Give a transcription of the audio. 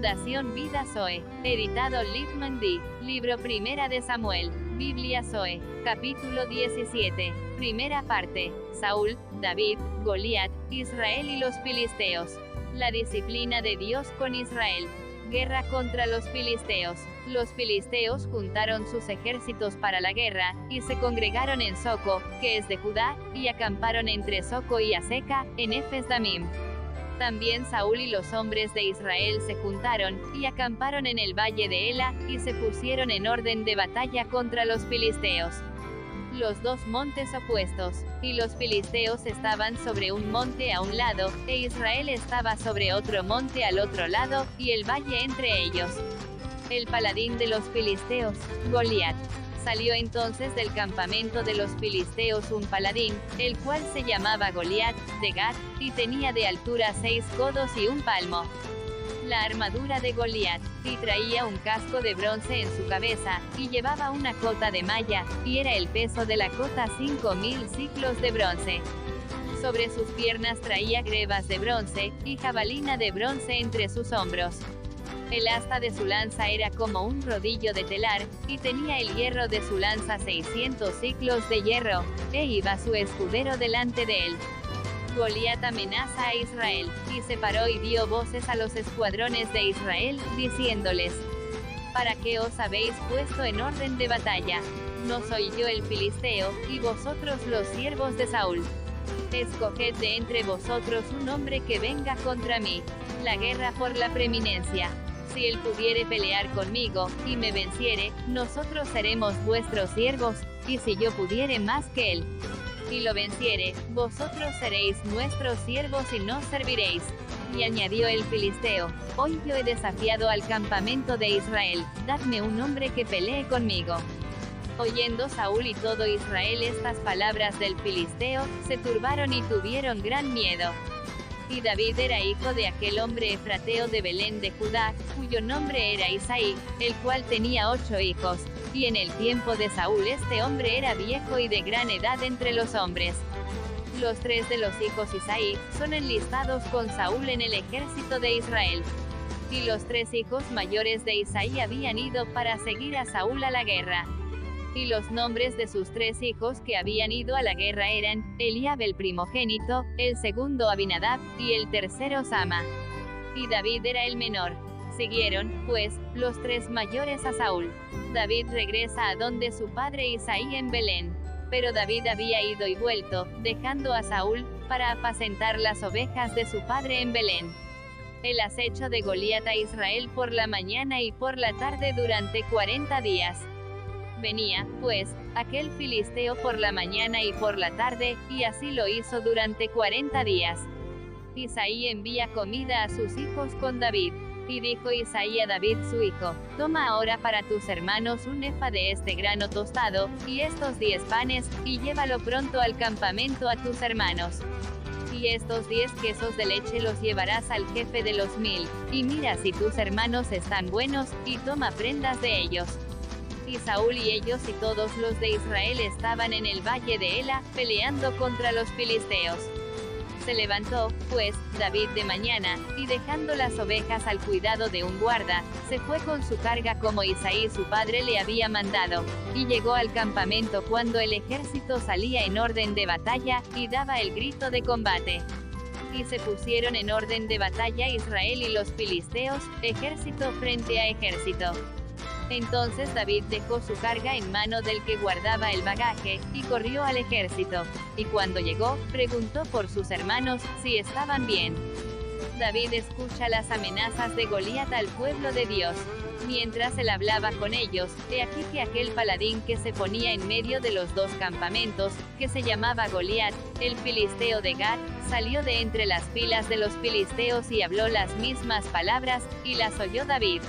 Fundación Vida Zoe. Editado Littman D. Libro Primera de Samuel. Biblia Zoe. Capítulo 17. Primera parte. Saúl, David, Goliat, Israel y los filisteos. La disciplina de Dios con Israel. Guerra contra los filisteos. Los filisteos juntaron sus ejércitos para la guerra, y se congregaron en Soco, que es de Judá, y acamparon entre Soco y Aseca, en Efes Damim. También Saúl y los hombres de Israel se juntaron, y acamparon en el valle de Ela, y se pusieron en orden de batalla contra los filisteos. Los dos montes opuestos, y los filisteos estaban sobre un monte a un lado, e Israel estaba sobre otro monte al otro lado, y el valle entre ellos. El paladín de los filisteos, Goliat. Salió entonces del campamento de los filisteos un paladín, el cual se llamaba Goliat, de Gad, y tenía de altura seis codos y un palmo. La armadura de Goliat, y traía un casco de bronce en su cabeza, y llevaba una cota de malla, y era el peso de la cota cinco mil ciclos de bronce. Sobre sus piernas traía grebas de bronce, y jabalina de bronce entre sus hombros. El asta de su lanza era como un rodillo de telar, y tenía el hierro de su lanza 600 ciclos de hierro, e iba su escudero delante de él. Goliat amenaza a Israel, y se paró y dio voces a los escuadrones de Israel, diciéndoles, ¿Para qué os habéis puesto en orden de batalla? No soy yo el filisteo, y vosotros los siervos de Saúl. Escoged de entre vosotros un hombre que venga contra mí. La guerra por la preeminencia. Si él pudiere pelear conmigo, y me venciere, nosotros seremos vuestros siervos, y si yo pudiere más que él, y lo venciere, vosotros seréis nuestros siervos y nos serviréis. Y añadió el filisteo, hoy yo he desafiado al campamento de Israel, dadme un hombre que pelee conmigo. Oyendo Saúl y todo Israel estas palabras del filisteo, se turbaron y tuvieron gran miedo. Y David era hijo de aquel hombre efrateo de Belén de Judá, cuyo nombre era Isaí, el cual tenía ocho hijos. Y en el tiempo de Saúl este hombre era viejo y de gran edad entre los hombres. Los tres de los hijos Isaí son enlistados con Saúl en el ejército de Israel. Y los tres hijos mayores de Isaí habían ido para seguir a Saúl a la guerra. Y los nombres de sus tres hijos que habían ido a la guerra eran, Eliab el primogénito, el segundo Abinadab, y el tercero Sama. Y David era el menor. Siguieron, pues, los tres mayores a Saúl. David regresa a donde su padre Isaí en Belén. Pero David había ido y vuelto, dejando a Saúl, para apacentar las ovejas de su padre en Belén. El acecho de Goliat a Israel por la mañana y por la tarde durante cuarenta días. Venía, pues, aquel filisteo por la mañana y por la tarde, y así lo hizo durante cuarenta días. Isaí envía comida a sus hijos con David. Y dijo Isaí a David su hijo, toma ahora para tus hermanos un efa de este grano tostado, y estos diez panes, y llévalo pronto al campamento a tus hermanos. Y estos diez quesos de leche los llevarás al jefe de los mil, y mira si tus hermanos están buenos, y toma prendas de ellos y Saúl y ellos y todos los de Israel estaban en el valle de Ela, peleando contra los filisteos. Se levantó, pues, David de mañana, y dejando las ovejas al cuidado de un guarda, se fue con su carga como Isaí su padre le había mandado, y llegó al campamento cuando el ejército salía en orden de batalla, y daba el grito de combate. Y se pusieron en orden de batalla Israel y los filisteos, ejército frente a ejército. Entonces David dejó su carga en mano del que guardaba el bagaje, y corrió al ejército. Y cuando llegó, preguntó por sus hermanos, si estaban bien. David escucha las amenazas de Goliat al pueblo de Dios. Mientras él hablaba con ellos, he aquí que aquel paladín que se ponía en medio de los dos campamentos, que se llamaba Goliat, el filisteo de Gad, salió de entre las filas de los filisteos y habló las mismas palabras, y las oyó David.